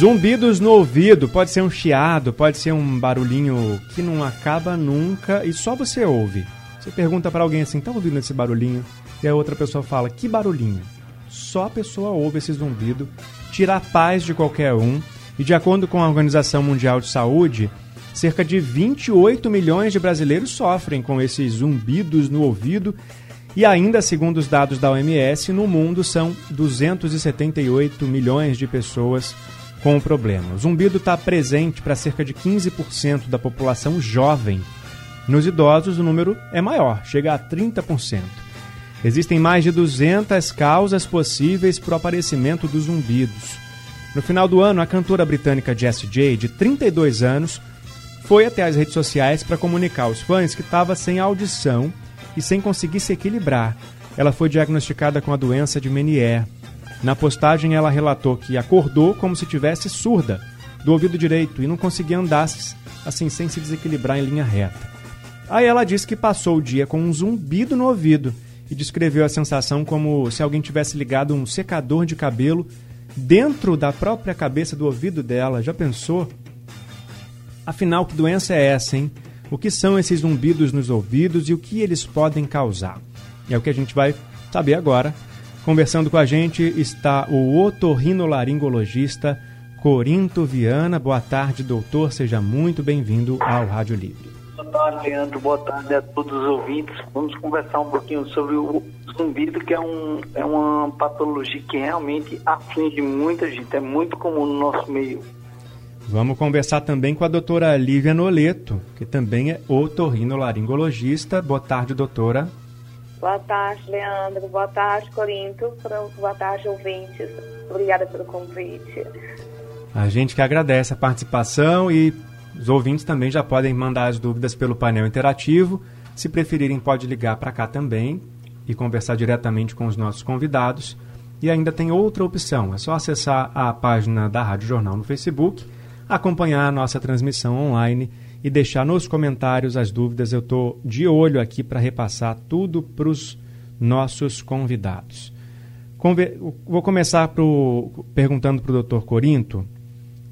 Zumbidos no ouvido, pode ser um chiado, pode ser um barulhinho que não acaba nunca e só você ouve. Você pergunta para alguém assim, tá ouvindo esse barulhinho? E a outra pessoa fala, que barulhinho? Só a pessoa ouve esse zumbido, tira a paz de qualquer um. E de acordo com a Organização Mundial de Saúde, cerca de 28 milhões de brasileiros sofrem com esses zumbidos no ouvido. E ainda, segundo os dados da OMS, no mundo são 278 milhões de pessoas com o problema. O zumbido está presente para cerca de 15% da população jovem. Nos idosos, o número é maior, chega a 30%. Existem mais de 200 causas possíveis para o aparecimento dos zumbidos. No final do ano, a cantora britânica Jessie J, de 32 anos, foi até as redes sociais para comunicar aos fãs que estava sem audição e sem conseguir se equilibrar. Ela foi diagnosticada com a doença de Meniere. Na postagem, ela relatou que acordou como se tivesse surda do ouvido direito e não conseguia andar assim sem se desequilibrar em linha reta. Aí ela disse que passou o dia com um zumbido no ouvido e descreveu a sensação como se alguém tivesse ligado um secador de cabelo dentro da própria cabeça do ouvido dela. Já pensou? Afinal, que doença é essa, hein? O que são esses zumbidos nos ouvidos e o que eles podem causar? É o que a gente vai saber agora Conversando com a gente está o otorrinolaringologista Corinto Viana. Boa tarde, doutor. Seja muito bem-vindo ao Rádio Livre. Boa tarde, Leandro. Boa tarde a todos os ouvintes. Vamos conversar um pouquinho sobre o zumbido, que é, um, é uma patologia que realmente aflige muita gente. É muito comum no nosso meio. Vamos conversar também com a doutora Lívia Noleto, que também é otorrinolaringologista. Boa tarde, doutora. Boa tarde, Leandro. Boa tarde, Corinto. Boa tarde, ouvintes. Obrigada pelo convite. A gente que agradece a participação e os ouvintes também já podem mandar as dúvidas pelo painel interativo. Se preferirem, pode ligar para cá também e conversar diretamente com os nossos convidados. E ainda tem outra opção, é só acessar a página da Rádio Jornal no Facebook, acompanhar a nossa transmissão online e deixar nos comentários as dúvidas. Eu estou de olho aqui para repassar tudo para os nossos convidados. Conver Vou começar pro, perguntando para o doutor Corinto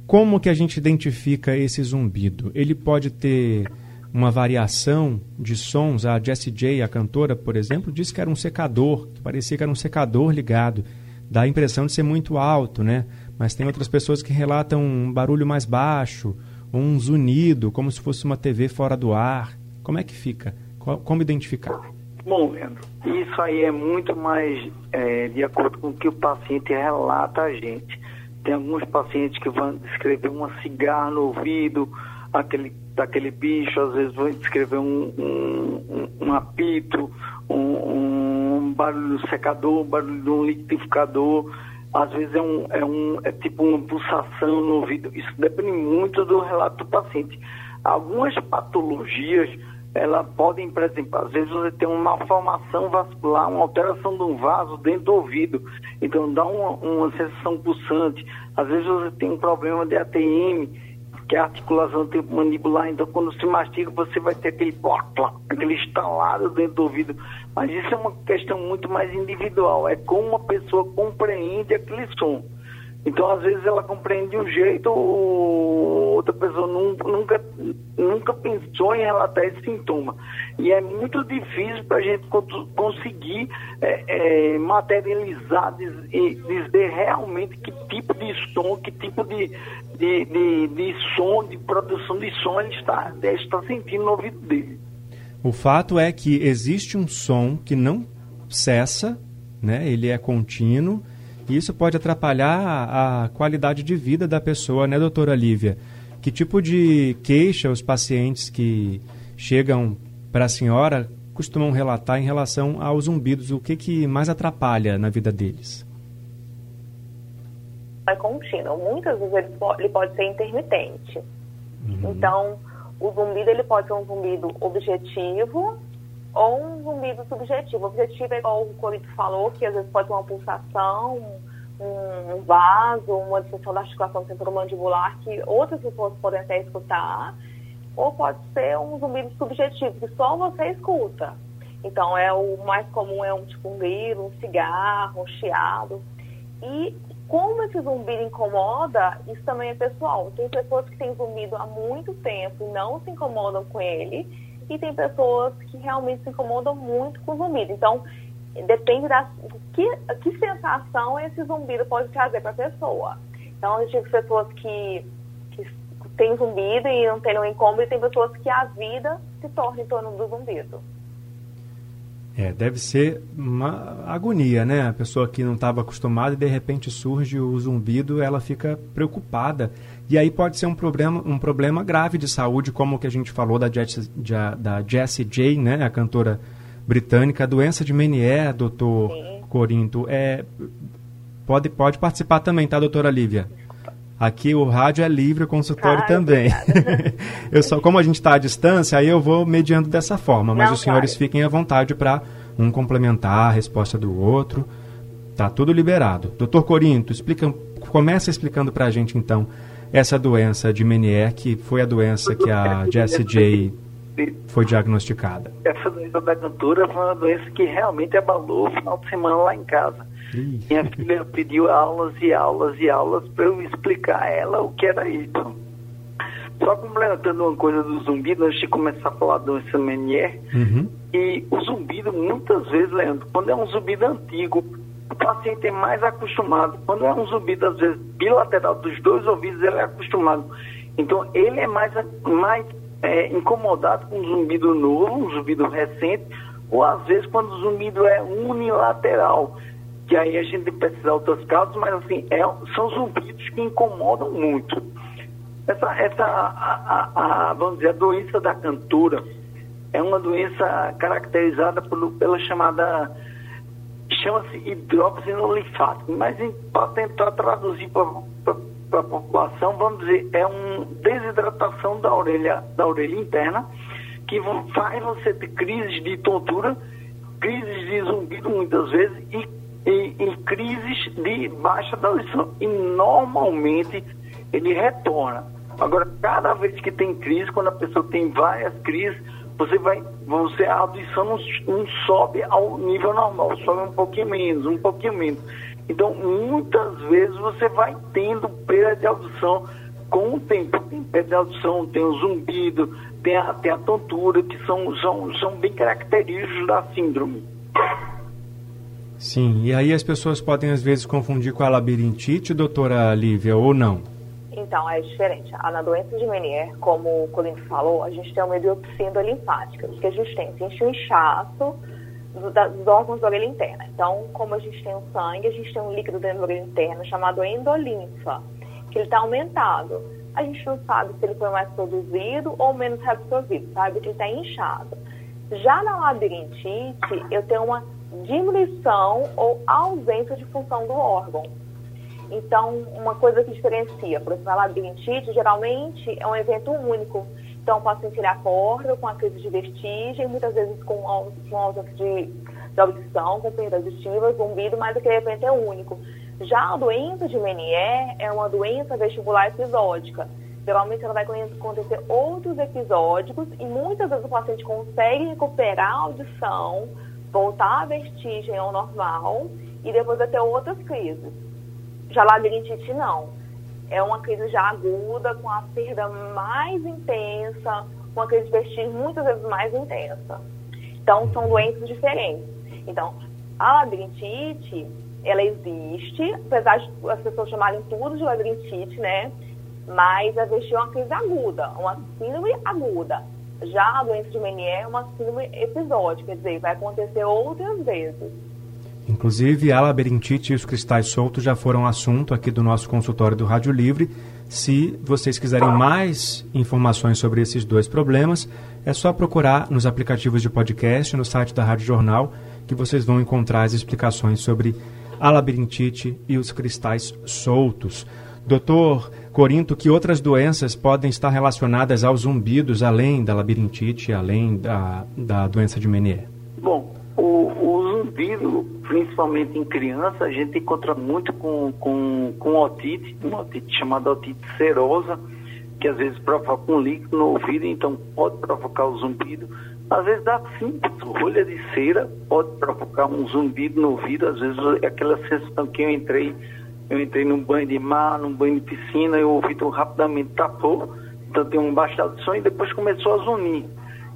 como que a gente identifica esse zumbido. Ele pode ter uma variação de sons. A Jessie J, a cantora, por exemplo, disse que era um secador, que parecia que era um secador ligado. Dá a impressão de ser muito alto, né? Mas tem outras pessoas que relatam um barulho mais baixo, um zunido, como se fosse uma TV fora do ar? Como é que fica? Como identificar? Bom, Leandro, isso aí é muito mais é, de acordo com o que o paciente relata a gente. Tem alguns pacientes que vão descrever uma cigarra no ouvido, aquele, daquele bicho, às vezes vão descrever um, um, um, apito, um, um barulho secador, um barulho de um liquidificador às vezes é, um, é, um, é tipo uma pulsação no ouvido. Isso depende muito do relato do paciente. Algumas patologias, elas podem, por exemplo, às vezes você tem uma malformação vascular, uma alteração de um vaso dentro do ouvido, então dá uma, uma sensação pulsante. Às vezes você tem um problema de ATM, que a articulação mandibular. Então, quando se mastiga, você vai ter aquele plá, aquele estalado dentro do ouvido. Mas isso é uma questão muito mais individual. É como uma pessoa compreende aquele som. Então, às vezes, ela compreende de um jeito, outra pessoa nunca, nunca pensou em relatar esse sintoma. E é muito difícil para a gente conseguir é, é, materializar e dizer realmente que tipo de som, que tipo de, de, de, de som, de produção de som ele está, ele está sentindo no ouvido dele. O fato é que existe um som que não cessa, né? ele é contínuo, e isso pode atrapalhar a, qualidade de vida da pessoa, né, doutora Lívia? Que tipo de queixa os pacientes que chegam para a senhora costumam relatar em relação aos zumbidos? O que, que mais atrapalha na vida deles? é contínuo. Muitas vezes ele pode, ele pode ser intermitente. Uhum. Então, o zumbido ele pode ser um zumbido objetivo ou um zumbido subjetivo. O objetivo é igual o Corito falou, que às vezes pode ser uma pulsação, um, vaso, uma distensão da articulação temporomandibular que outras pessoas podem até escutar, ou pode ser um zumbido subjetivo, que só você escuta. Então, é o mais comum é um tipo um grilo, um cigarro, um chiado. E como esse zumbido incomoda, isso também é pessoal. Tem pessoas que têm zumbido há muito tempo e não se incomodam com ele, e tem pessoas que realmente se incomodam muito com zumbido. Então, depende da que, que sensação esse zumbido pode trazer para a pessoa. Então, eu tive pessoas que, que têm zumbido e não têm nenhum incômodo, e tem pessoas que a vida se torna em torno do zumbido. É, deve ser uma agonia, né? A pessoa que não estava acostumada e de repente surge o zumbido, ela fica preocupada. E aí pode ser um problema, um problema grave de saúde, como o que a gente falou da Jessie, da Jessie J, né? A cantora britânica, a doença de Menier, doutor Sim. Corinto. É, pode, pode participar também, tá, doutora Lívia? Aqui o rádio é livre, o consultório ah, também. eu só, como a gente está à distância, aí eu vou mediando dessa forma, mas Não, os senhores claro. fiquem à vontade para um complementar a resposta do outro. Tá tudo liberado. Doutor Corinto, explica, começa explicando para a gente então essa doença de Menier, que foi a doença que a Jessie J foi diagnosticada. Essa doença da cantora foi uma doença que realmente abalou o final de semana lá em casa. Minha filha pediu aulas e aulas e aulas para eu explicar a ela o que era isso. Só complementando uma coisa do zumbido, antes de começar a falar do Menier, uhum. e o zumbido, muitas vezes, Leandro, quando é um zumbido antigo, o paciente é mais acostumado. Quando é um zumbido, às vezes, bilateral dos dois ouvidos, ele é acostumado. Então, ele é mais, mais é, incomodado com um zumbido novo, um zumbido recente, ou às vezes quando o zumbido é unilateral que aí a gente precisa outras causas, mas assim, é, são zumbidos que incomodam muito. Essa, essa a, a, a, vamos dizer, a doença da cantura é uma doença caracterizada por, pela chamada, chama-se hidróxido linfático, mas para tentar traduzir para a população, vamos dizer, é uma desidratação da orelha, da orelha interna, que faz você ter crises de tontura, crises de zumbido muitas vezes e em, em crises de baixa audição. E normalmente ele retorna. Agora, cada vez que tem crise, quando a pessoa tem várias crises, você vai, você, a audição não, não, sobe ao nível normal, sobe um pouquinho menos, um pouquinho menos. Então, muitas vezes você vai tendo perda de audição com o tempo. Tem perda de audição, tem o zumbido, tem a, tem a tontura, que são, são, são bem característicos da síndrome. Sim, e aí as pessoas podem às vezes confundir com a labirintite, doutora Lívia, ou não? Então, é diferente. Na doença de Menier, como o Colinto falou, a gente tem uma biopsia linfática. Que a gente tem? A gente um inchaço dos órgãos da orelha interna. Então, como a gente tem o sangue, a gente tem um líquido dentro da orelha interna chamado endolinfa, que ele está aumentado. A gente não sabe se ele foi mais produzido ou menos reabsorvido, sabe que ele está inchado. Já na labirintite, eu tenho uma diminuição ou ausência de função do órgão. Então, uma coisa que diferencia, por exemplo, a labirintite geralmente é um evento único. Então, o paciente ele acorda com a crise de vertigem, muitas vezes com, com ausência de, de audição, com perda auditiva, zumbido, mas aquele evento é único. Já a doença de Menier é uma doença vestibular episódica. Geralmente ela vai acontecer outros episódicos e muitas vezes o paciente consegue recuperar a audição, voltar a vestigem ao normal e depois ter outras crises. Já labirintite não. É uma crise já aguda, com a perda mais intensa, com a crise de vestígio muitas vezes mais intensa. Então, são doenças diferentes. Então, a labirintite, ela existe, apesar de as pessoas chamarem tudo de labirintite, né? Mas a vestígio é uma crise aguda, uma síndrome aguda. Já a doença de Menier é uma síndrome episódica, quer dizer, vai acontecer outras vezes. Inclusive, a labirintite e os cristais soltos já foram assunto aqui do nosso consultório do Rádio Livre. Se vocês quiserem mais informações sobre esses dois problemas, é só procurar nos aplicativos de podcast, no site da Rádio Jornal, que vocês vão encontrar as explicações sobre a labirintite e os cristais soltos. Doutor Corinto, que outras doenças podem estar relacionadas aos zumbidos, além da labirintite, além da, da doença de Menier? Bom, o, o zumbido, principalmente em criança, a gente encontra muito com, com, com otite, uma otite chamada otite serosa, que às vezes provoca um líquido no ouvido, então pode provocar o zumbido. Às vezes dá simples, rolha de cera pode provocar um zumbido no ouvido, às vezes é aquela sensação que eu entrei eu entrei num banho de mar, num banho de piscina, eu ouvi tão rapidamente tapou, então tem um baixo som e depois começou a zunir.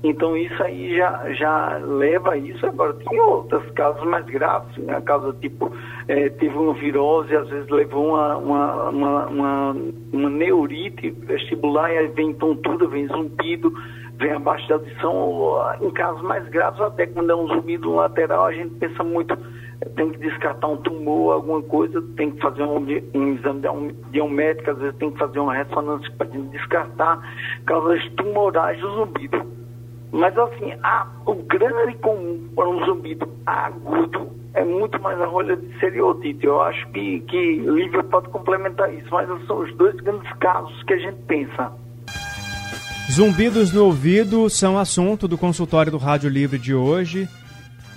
Então isso aí já, já leva a isso. Agora tem outros casos mais graves, né? caso tipo, é, teve uma virose, às vezes levou uma, uma, uma, uma, uma neurite vestibular e aí vem tontura, vem zumbido, vem abaixo da audição. Em casos mais graves, até quando é um zumbido lateral, a gente pensa muito tem que descartar um tumor, alguma coisa, tem que fazer um, um exame de um, um, às vezes tem que fazer uma ressonância para descartar causas tumorais do zumbido. Mas assim, a, o grande comum para um zumbido agudo é muito mais a rolha de seriotite. Eu acho que, que Lívia pode complementar isso, mas são os dois grandes casos que a gente pensa. Zumbidos no ouvido são assunto do consultório do Rádio Livre de hoje.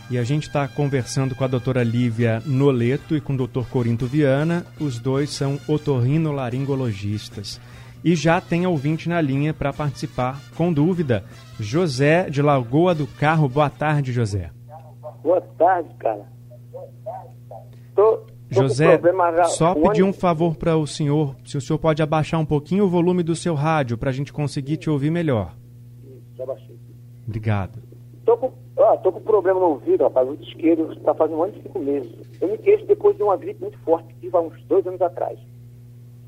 E a gente está conversando com a doutora Lívia Noleto e com o doutor Corinto Viana. Os dois são otorrinolaringologistas. E já tem ouvinte na linha para participar com dúvida. José de Lagoa do Carro. Boa tarde, José. Boa tarde, cara. Tô, tô José, só pedir um favor para o senhor, se o senhor pode abaixar um pouquinho o volume do seu rádio para a gente conseguir te ouvir melhor. Já baixei. Obrigado. Tô com ah, tô com problema no ouvido, rapaz, o esquerdo está fazendo um ano e cinco meses. Eu me queixo depois de uma gripe muito forte que tive há uns dois anos atrás.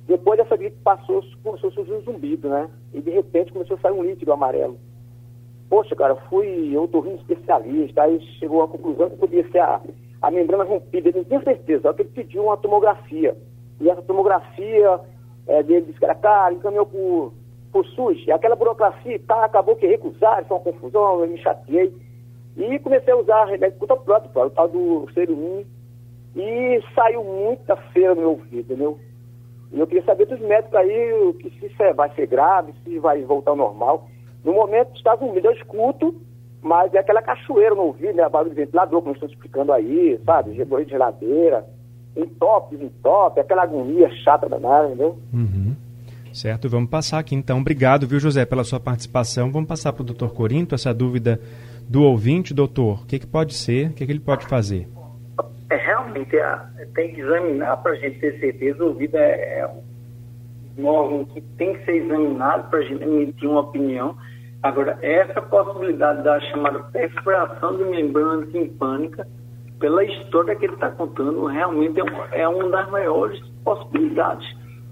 Depois dessa gripe passou, começou a surgir um zumbido, né? E de repente começou a sair um líquido amarelo. Poxa, cara, fui otorrino especialista, aí chegou à conclusão que podia ser a, a membrana rompida. Ele não tinha certeza, só que ele pediu uma tomografia. E essa tomografia é, dele disse que era cara, encaminhou por, por SUS. E aquela burocracia tá, acabou que recusaram, foi uma confusão, eu me chateei. E comecei a usar remédio próprio, o tal do Serumin. E saiu muita feira no meu ouvido, entendeu? E eu queria saber dos médicos aí que se isso é, vai ser grave, se vai voltar ao normal. No momento Estados Unidos eu escuto, mas é aquela cachoeira no ouvido, né? A barulho de ventilador, como estão explicando aí, sabe? Borrei de geladeira, entope, desentope, aquela agonia chata danada, entendeu? Uhum. Certo, vamos passar aqui então. Obrigado, viu, José, pela sua participação. Vamos passar para o doutor Corinto essa dúvida do ouvinte, doutor, o que, que pode ser, o que, que ele pode fazer? É, realmente, tem que examinar para a gente ter certeza. O ouvido é, é um órgão que tem que ser examinado para a gente emitir uma opinião. Agora, essa possibilidade da chamada perfuração de membrana timpânica, pela história que ele está contando, realmente é, um, é uma das maiores possibilidades.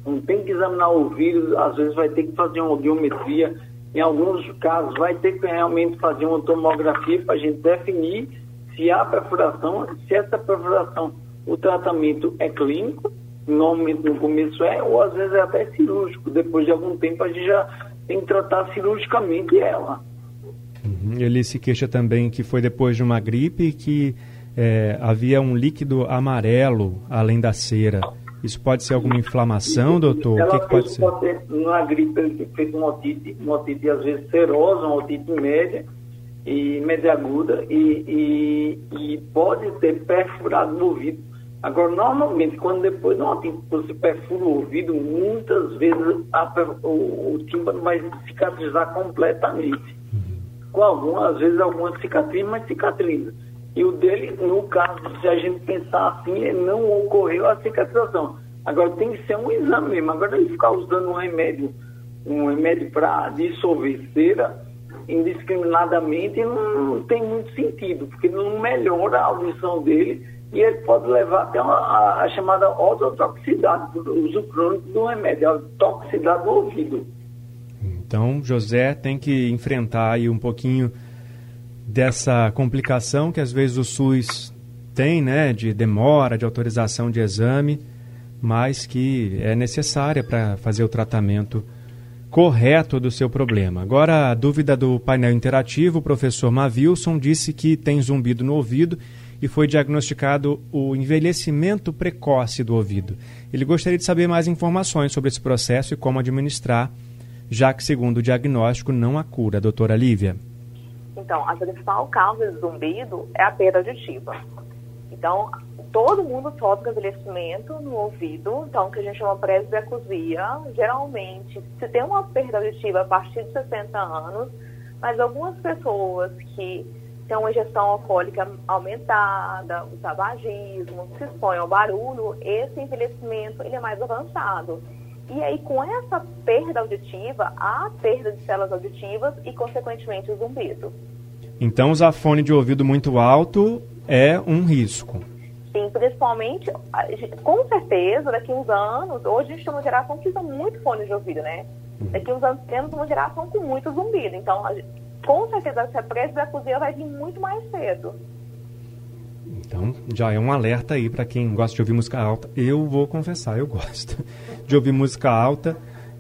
Não tem que examinar o ouvido, às vezes vai ter que fazer uma audiometria, em alguns casos, vai ter que realmente fazer uma tomografia para a gente definir se há perfuração, se essa perfuração, o tratamento é clínico, no começo é, ou às vezes é até cirúrgico. Depois de algum tempo, a gente já tem que tratar cirurgicamente ela. Uhum. Ele se queixa também que foi depois de uma gripe que é, havia um líquido amarelo além da cera. Isso pode ser alguma inflamação, doutor? Ela o que, que pode ser? Pode ser uma gripe, ele fez uma otite, uma otite às vezes serosa, uma otite média e média aguda e, e, e pode ter perfurado no ouvido. Agora, normalmente, quando depois de uma otite você perfura o ouvido, muitas vezes a, o, o tímpano vai cicatrizar completamente. Com algumas, às vezes, algumas cicatrizes, mas cicatriza. E o dele, no caso, se a gente pensar assim, não ocorreu a cicatrização. Agora tem que ser um exame mesmo. Agora ele ficar usando um remédio, um remédio para dissolver cera indiscriminadamente não, não, tem muito sentido, porque não melhora a audição dele e ele pode levar até uma, a, a, chamada ototoxicidade, do uso crônico do remédio, a toxicidade do ouvido. Então, José tem que enfrentar aí um pouquinho dessa complicação que às vezes o SUS tem, né, de demora de autorização de exame, mas que é necessária para fazer o tratamento correto do seu problema. Agora, a dúvida do painel interativo, o professor Mavilson disse que tem zumbido no ouvido e foi diagnosticado o envelhecimento precoce do ouvido. Ele gostaria de saber mais informações sobre esse processo e como administrar, já que, segundo o diagnóstico, não há cura. Doutora Lívia. Então, a principal causa de zumbido é a perda auditiva. Então, todo mundo sofre envelhecimento no ouvido, então, que a gente chama presbiacusia. Geralmente, se tem uma perda auditiva a partir de 60 anos, mas algumas pessoas que têm uma ingestão alcoólica aumentada, o tabagismo, se expõem ao barulho, esse envelhecimento ele é mais avançado. E aí, com essa perda auditiva, há perda de células auditivas e, consequentemente, o zumbido. Então, usar fone de ouvido muito alto é um risco. Sim, principalmente, com certeza, daqui a uns anos, hoje a gente tem uma geração que usa muito fone de ouvido, né? Uhum. Daqui a uns anos temos uma geração com muito zumbido. Então, com certeza, essa pressa da cozinha vai vir muito mais cedo. Então, já é um alerta aí para quem gosta de ouvir música alta. Eu vou confessar, eu gosto de ouvir música alta.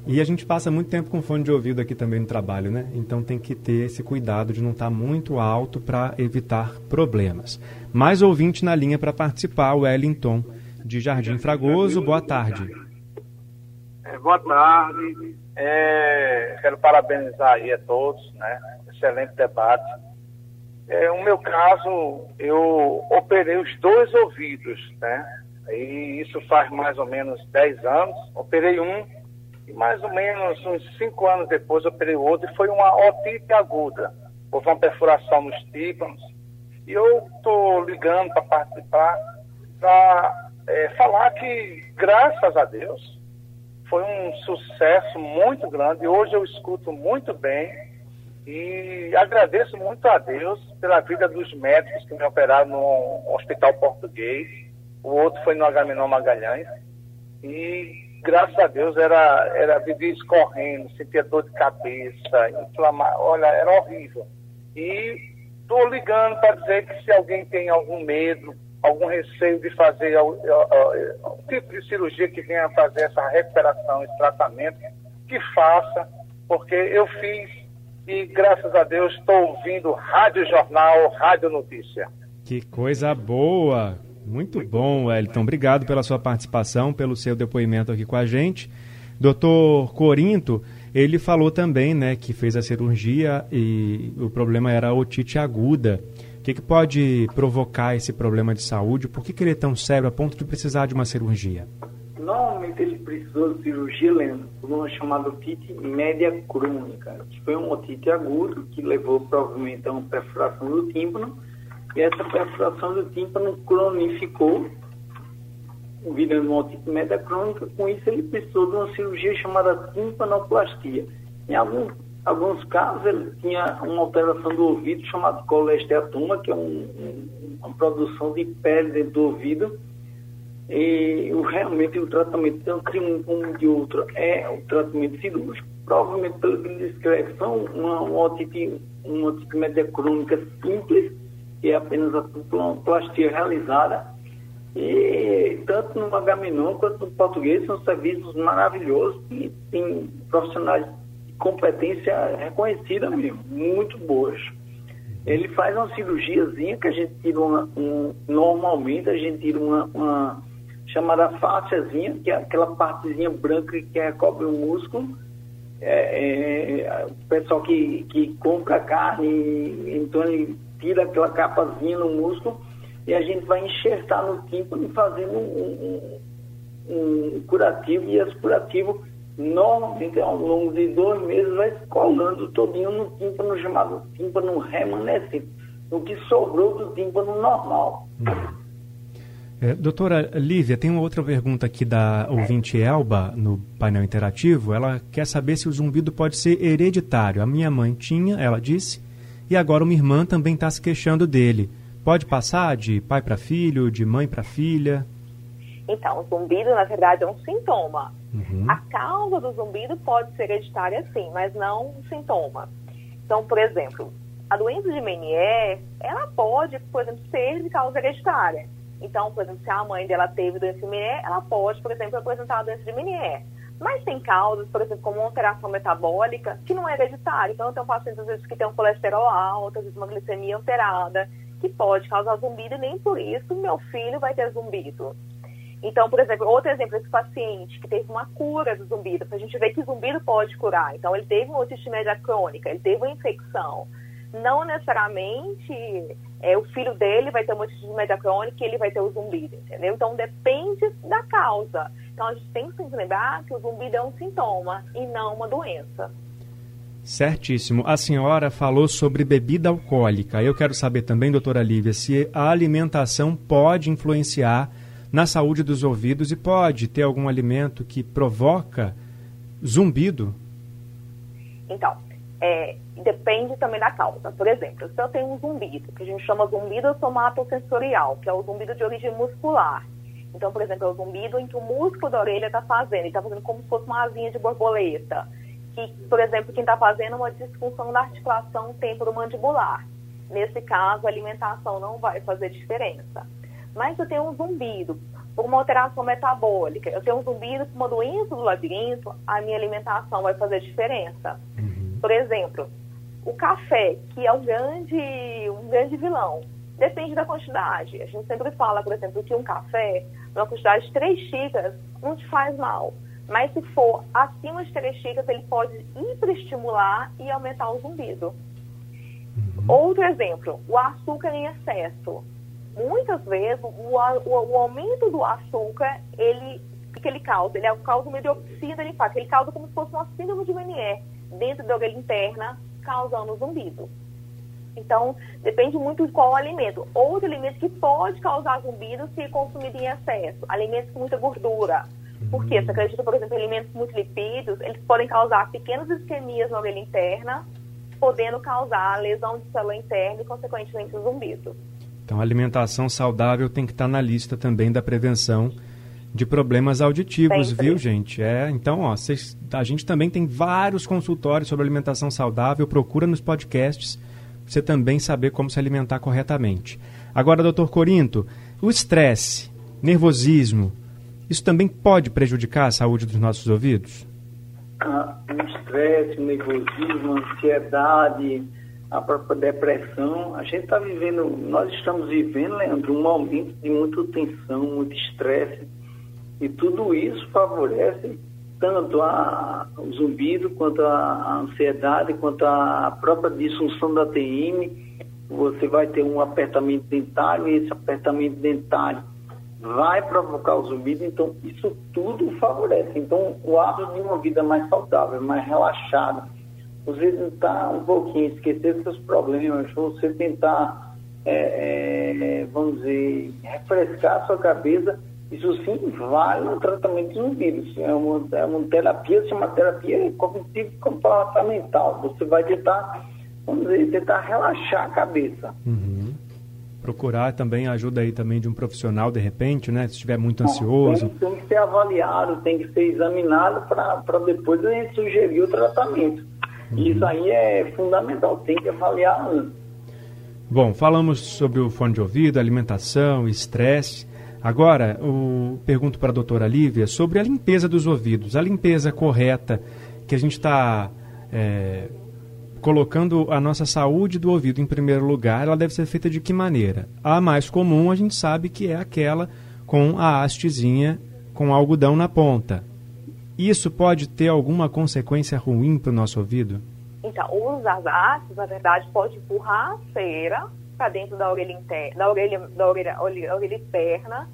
E a gente passa muito tempo com fone de ouvido aqui também no trabalho, né? Então tem que ter esse cuidado de não estar tá muito alto para evitar problemas. Mais ouvinte na linha para participar, o Wellington, de Jardim Fragoso. Boa tarde. É, boa tarde. É, quero parabenizar aí a todos, né? Excelente debate. É, no meu caso, eu operei os dois ouvidos, né? E isso faz mais ou menos 10 anos. Operei um e mais ou menos uns 5 anos depois operei outro e foi uma otite aguda. Houve uma perfuração nos tímpanos. E eu estou ligando para participar, para é, falar que, graças a Deus, foi um sucesso muito grande. Hoje eu escuto muito bem e agradeço muito a Deus pela vida dos médicos que me operaram no Hospital Português. O outro foi no Agamenon Magalhães. E graças a Deus era, era vivia escorrendo, sentia dor de cabeça, inflamar. Olha, era horrível. E estou ligando para dizer que se alguém tem algum medo, algum receio de fazer um tipo de cirurgia que venha fazer essa recuperação, esse tratamento, que faça, porque eu fiz e graças a Deus estou ouvindo Rádio Jornal, Rádio Notícia. Que coisa boa! Muito bom, Wellington. Obrigado pela sua participação, pelo seu depoimento aqui com a gente. Doutor Corinto, ele falou também né, que fez a cirurgia e o problema era a otite aguda. O que, que pode provocar esse problema de saúde? Por que, que ele é tão sério a ponto de precisar de uma cirurgia? Normalmente ele precisou de cirurgia lenta, por uma chamada otite média crônica, que foi um otite agudo que levou provavelmente a uma perfuração do tímpano, e essa perfuração do tímpano cronificou, virando uma otite crônica, com isso ele precisou de uma cirurgia chamada timpanoplastia. Em alguns, alguns casos ele tinha uma alteração do ouvido chamada colesteatoma, que é um, um, uma produção de pele dentro do ouvido, e realmente o tratamento, tanto um como de outro, é o tratamento cirúrgico. Provavelmente, pelo que ele descreve, são uma, uma otite, uma otite média crônica simples, que é apenas a plastia realizada. E tanto no Agamenon quanto no português são serviços maravilhosos e tem profissionais de competência reconhecida mesmo, muito boas. Ele faz uma cirurgiazinha que a gente tira uma, um, normalmente a gente tira uma, uma chamada fásciazinha, que é aquela partezinha branca que recobre o músculo. É, é, o pessoal que, que compra carne, então ele tira aquela capazinha no músculo e a gente vai enxertar no tímpano fazendo um, um, um curativo, e esse curativo normalmente ao longo de dois meses vai colando todinho no tímpano chamado tímpano remanescente, o que sobrou do tímpano normal. É, doutora Lívia, tem uma outra pergunta aqui da ouvinte Elba no painel interativo. Ela quer saber se o zumbido pode ser hereditário. A minha mãe tinha, ela disse, e agora uma irmã também está se queixando dele. Pode passar de pai para filho, de mãe para filha? Então, o zumbido, na verdade, é um sintoma. Uhum. A causa do zumbido pode ser hereditária, sim, mas não um sintoma. Então, por exemplo, a doença de Menier, ela pode, por exemplo, ser de causa hereditária. Então, por exemplo, se a mãe dela teve doença de Menier, ela pode, por exemplo, apresentar a doença de Menier. Mas tem causas, por exemplo, como uma alteração metabólica, que não é hereditária. Então, eu tenho pacientes, às vezes, que têm um colesterol alto, às vezes uma glicemia alterada. que pode causar zumbido e nem por isso meu filho vai ter zumbido. Então, por exemplo, outro exemplo, esse paciente que teve uma cura do zumbido, a gente vê que zumbido pode curar. Então, ele teve uma otite média crônica, ele teve uma infecção. Não necessariamente é, o filho dele vai ter uma otite média crônica e ele vai ter o zumbido, entendeu? Então, depende da causa. Então, a gente tem que lembrar que o zumbido é um sintoma e não uma doença. Certíssimo. A senhora falou sobre bebida alcoólica. Eu quero saber também, doutora Lívia, se a alimentação pode influenciar na saúde dos ouvidos e pode ter algum alimento que provoca zumbido? Então, é, depende também da causa. Por exemplo, se eu tenho um zumbido, que a gente chama zumbido somatosensorial, que é o zumbido de origem muscular. Então, por exemplo, é o zumbido em que o músculo da orelha está fazendo, está fazendo como se fosse uma asinha de borboleta que, por exemplo, quem está fazendo uma disfunção da articulação temporomandibular. Nesse caso, a alimentação não vai fazer diferença. Mas eu tenho um zumbido por uma alteração metabólica, eu tenho um zumbido por uma doença do labirinto, a minha alimentação vai fazer diferença. Uhum. Por exemplo, o café, que é um grande, um grande vilão, depende da quantidade. A gente sempre fala, por exemplo, que um café, uma quantidade de três xícaras, não te faz mal. Mas se for acima de 3 xícaras, ele pode hiperestimular e aumentar o zumbido. Uhum. Outro exemplo, o açúcar em excesso. Muitas vezes, o, o, o aumento do açúcar, ele, o que ele causa? Ele causa uma diopsia linfática. Ele causa como se fosse uma síndrome de Menier dentro da orelha interna, causando zumbido. Então, depende muito de qual alimento. Outro alimento que pode causar zumbido se consumido em excesso. Alimentos com muita gordura porque você acredita, por exemplo, em alimentos muito lipídios, eles podem causar pequenas isquemias na orelha interna, podendo causar lesão de célula interna e, consequentemente, zumbido. Então, a alimentação saudável tem que estar na lista também da prevenção de problemas auditivos, Sempre. viu, gente? É, então, ó, cês, a gente também tem vários consultórios sobre alimentação saudável, procura nos podcasts para você também saber como se alimentar corretamente. Agora, doutor Corinto, o estresse, nervosismo, isso também pode prejudicar a saúde dos nossos ouvidos? Ah, o estresse, o nervosismo, a ansiedade, a própria depressão. A gente está vivendo, nós estamos vivendo, Leandro, um momento de muita tensão, muito estresse. E tudo isso favorece tanto a, o zumbido, quanto a, ansiedade, quanto a própria disfunção da TM. Você vai ter um apertamento dentário e esse apertamento dentário vai provocar o zumbido, então isso tudo favorece. Então, o hábito de uma vida mais saudável, mais relaxada, você tentar um pouquinho esquecer seus problemas, você tentar, é, é, vamos dizer, refrescar a sua cabeça, isso sim vale no tratamento de zumbido. É uma, é uma terapia, se chama terapia cognitivo comportamental. Você vai tentar, vamos dizer, tentar relaxar a cabeça. Uhum procurar também a ajuda aí também de um profissional de repente, né? Se estiver muito ansioso. Tem, tem, que ser avaliado, tem que ser examinado para depois a gente sugerir o tratamento. Uhum. Isso aí é fundamental, tem que avaliar antes. Bom, falamos sobre o fone de ouvido, alimentação, estresse. Agora, eu pergunto para a doutora Lívia sobre a limpeza dos ouvidos, a limpeza correta que a gente está é, colocando a nossa saúde do ouvido em primeiro lugar, ela deve ser feita de que maneira? A mais comum a gente sabe que é aquela com a hastezinha com algodão na ponta. Isso pode ter alguma consequência ruim para o nosso ouvido? Então, o uso das hastes, na verdade, pode empurrar a cera para dentro da orelha interna, da orelha, da orelha, orelha, orelha externa,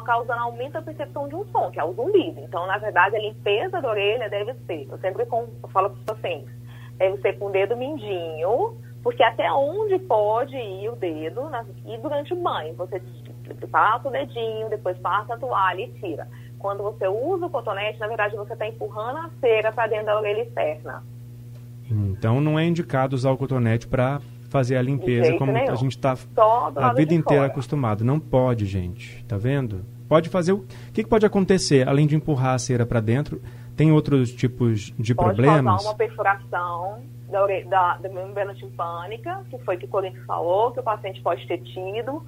causando aumento da percepção de um som, que é o zumbido. Então, na verdade, a limpeza da orelha deve ser, eu sempre falo para os pacientes, deve ser com o dedo mindinho, porque até onde pode ir o dedo, na, e durante o banho, você passa o dedinho, depois passa a toalha e tira. Quando você usa o cotonete, na verdade você está empurrando a cera para dentro da orelha externa. Então não é indicado usar o cotonete para fazer a limpeza como nenhum. a gente está a vida inteira fora. acostumado. Não pode, gente. Tá vendo? Pode fazer o, o que, que pode acontecer além de empurrar a cera para dentro? Tem outros tipos de Pode problemas? Pode causar uma perfuração da, da, da membrana timpânica, que foi que o Corinthians falou, que o paciente pode ter tido.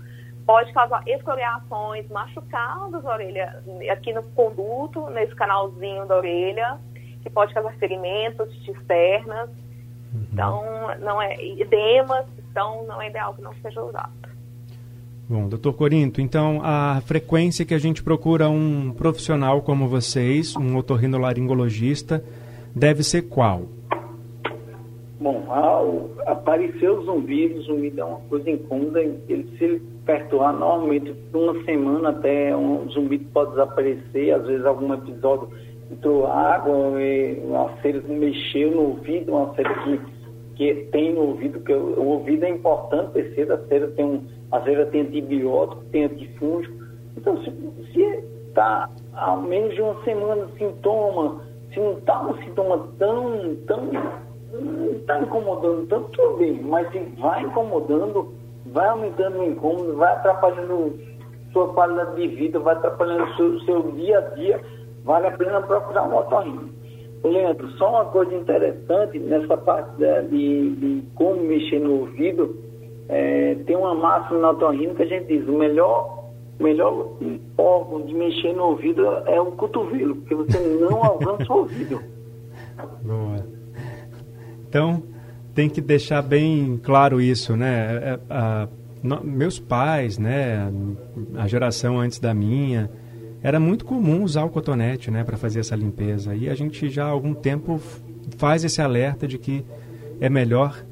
Pode causar escoriações, machucados da orelha, aqui no conduto, nesse canalzinho da orelha, que pode causar ferimentos externas. Uhum. Então, não é edemas, então não é ideal que não seja usado. Bom, doutor Corinto, então a frequência que a gente procura um profissional como vocês, um otorrinolaringologista, deve ser qual? Bom, ao aparecer o zumbido, o zumbido é uma coisa incômoda, ele, se ele perturbar normalmente por uma semana até um zumbido pode desaparecer, às vezes algum episódio entrou água, uma cera mexeu no ouvido, uma cera que, que tem no ouvido, que o, ouvido é importante, perceba, a cera tem um, a cera tem antibiótico, tem antifúngico, então se está há menos de uma semana sintoma, se não está um sintoma tão, tão está incomodando tanto, tudo bem, mas se vai incomodando, vai aumentando o incômodo, vai atrapalhando sua qualidade de vida, vai atrapalhando o seu, seu dia a dia, vale a pena procurar um otorrino. Leandro, só uma coisa interessante nessa parte de, de como mexer no ouvido, é, tem uma máxima na otorrino que a gente diz, o melhor, melhor órgão de mexer no ouvido é o cotovelo, porque você não alcança o ouvido. Boa. Então, tem que deixar bem claro isso, né? É, a, no, meus pais, né, a geração antes da minha, era muito comum usar o cotonete, né, para fazer essa limpeza. E a gente já há algum tempo faz esse alerta de que é melhor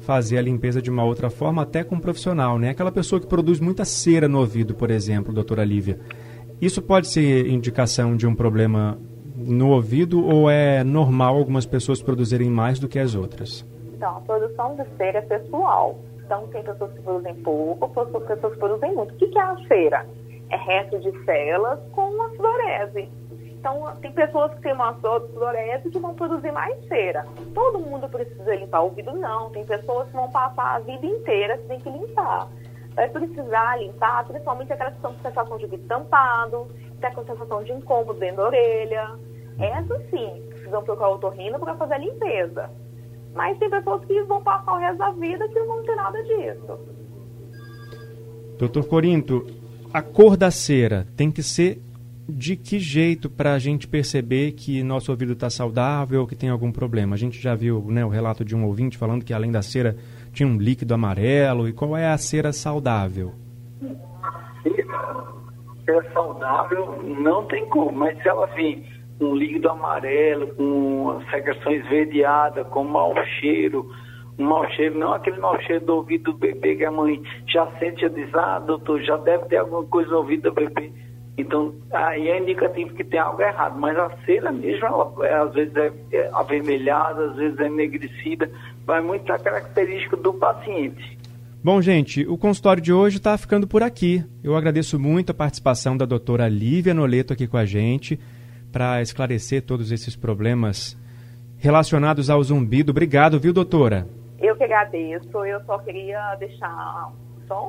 fazer a limpeza de uma outra forma, até com um profissional, né? Aquela pessoa que produz muita cera no ouvido, por exemplo, doutora Lívia. Isso pode ser indicação de um problema no ouvido ou é normal algumas pessoas produzirem mais do que as outras? Então, a produção de cera é pessoal. Então, tem pessoas que produzem pouco, pessoas que produzem muito. O que é a cera? É resto de células com uma fluorese. Então, tem pessoas que têm uma fluorese que vão produzir mais cera. Todo mundo precisa limpar o ouvido? Não. Tem pessoas que vão passar a vida inteira sem que limpar. Vai precisar limpar, principalmente aquelas que estão com sensação de ouvido tampado, que está com sensação de incômodo dentro da orelha, essas sim, precisam procurar o otorrino para fazer a limpeza. Mas tem pessoas que vão passar o resto da vida que não vão ter nada disso. Doutor Corinto, a cor da cera tem que ser de que jeito para a gente perceber que nosso ouvido está saudável ou que tem algum problema? A gente já viu né, o relato de um ouvinte falando que além da cera tinha um líquido amarelo. E qual é a cera saudável? Cera saudável não tem cor, mas se ela vir um líquido amarelo, com secreção esverdeada, com mau cheiro, um mau cheiro, não aquele mau cheiro do ouvido do bebê que a mãe já sente e diz, ah, doutor, já deve ter alguma coisa no ouvido do bebê. Então, aí é indicativo que tem algo errado, mas a cera mesmo, ela, é, às vezes é, é avermelhada, às vezes é enegrecida, vai muito da característica do paciente. Bom, gente, o consultório de hoje está ficando por aqui. Eu agradeço muito a participação da doutora Lívia Noleto aqui com a gente para esclarecer todos esses problemas relacionados ao zumbido. Obrigado, viu, doutora? Eu que agradeço. Eu só queria deixar só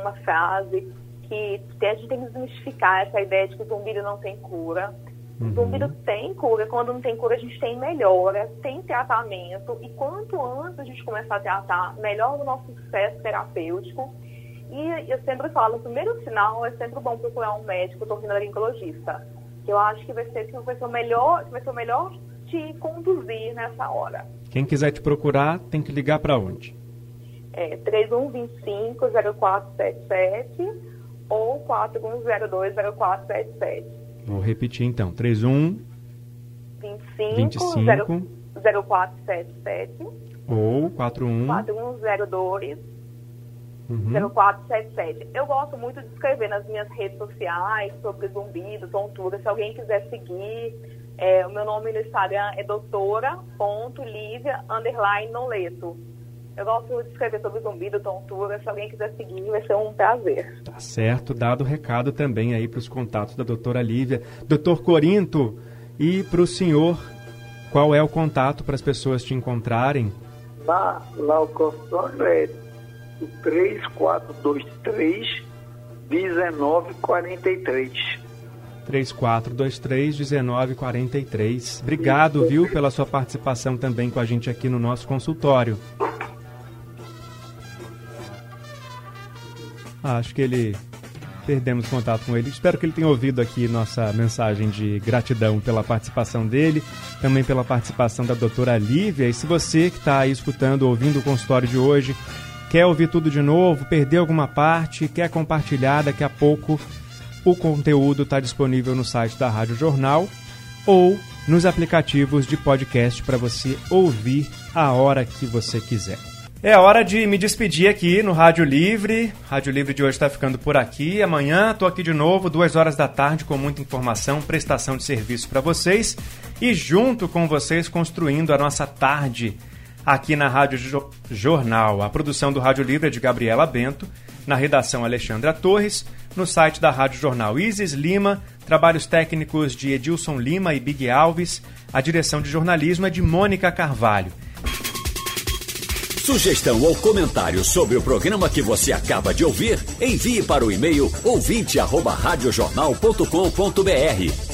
uma frase que a gente tem que desmistificar essa ideia de que o zumbido não tem cura. O uhum. zumbido tem cura. Quando não tem cura, a gente tem melhora, tem tratamento. E quanto antes a gente começar a tratar, melhor o nosso sucesso terapêutico. E eu sempre falo, o primeiro sinal é sempre bom procurar um médico, torrinolaringologista que eu acho que vai ser, que vai ser o melhor, vai ser o melhor te conduzir nessa hora. Quem quiser te procurar, tem que ligar para onde? É 3125-0477 ou 4102-0477. Vou repetir então, 31 25, 25 0477 ou 41 4102 Uhum. 0477. Eu gosto muito de escrever nas minhas redes sociais sobre zumbido, tontura. Se alguém quiser seguir, é, o meu nome no Instagram é doutora.lívia underline noleto. Eu gosto de escrever sobre zumbido, tontura. Se alguém quiser seguir, vai ser um prazer. Tá certo. Dado o recado também aí para os contatos da doutora Lívia. Doutor Corinto, e para o senhor, qual é o contato para as pessoas te encontrarem? Lá, lá o consultório é 3423 1943. 3423 1943. Obrigado, viu, pela sua participação também com a gente aqui no nosso consultório. Acho que ele perdemos contato com ele. Espero que ele tenha ouvido aqui nossa mensagem de gratidão pela participação dele, também pela participação da doutora Lívia. E se você que está aí escutando, ouvindo o consultório de hoje, quer ouvir tudo de novo, perdeu alguma parte, quer compartilhar, daqui a pouco o conteúdo está disponível no site da Rádio Jornal ou nos aplicativos de podcast para você ouvir a hora que você quiser. É hora de me despedir aqui no Rádio Livre. Rádio Livre de hoje está ficando por aqui. Amanhã estou aqui de novo, duas horas da tarde, com muita informação, prestação de serviço para vocês e junto com vocês construindo a nossa tarde aqui na Rádio Jornal. A produção do Rádio Livre é de Gabriela Bento, na redação Alexandra Torres, no site da Rádio Jornal Isis Lima, trabalhos técnicos de Edilson Lima e Big Alves, a direção de jornalismo é de Mônica Carvalho. Sugestão ou comentário sobre o programa que você acaba de ouvir, envie para o e-mail ouvinte@radiojornal.com.br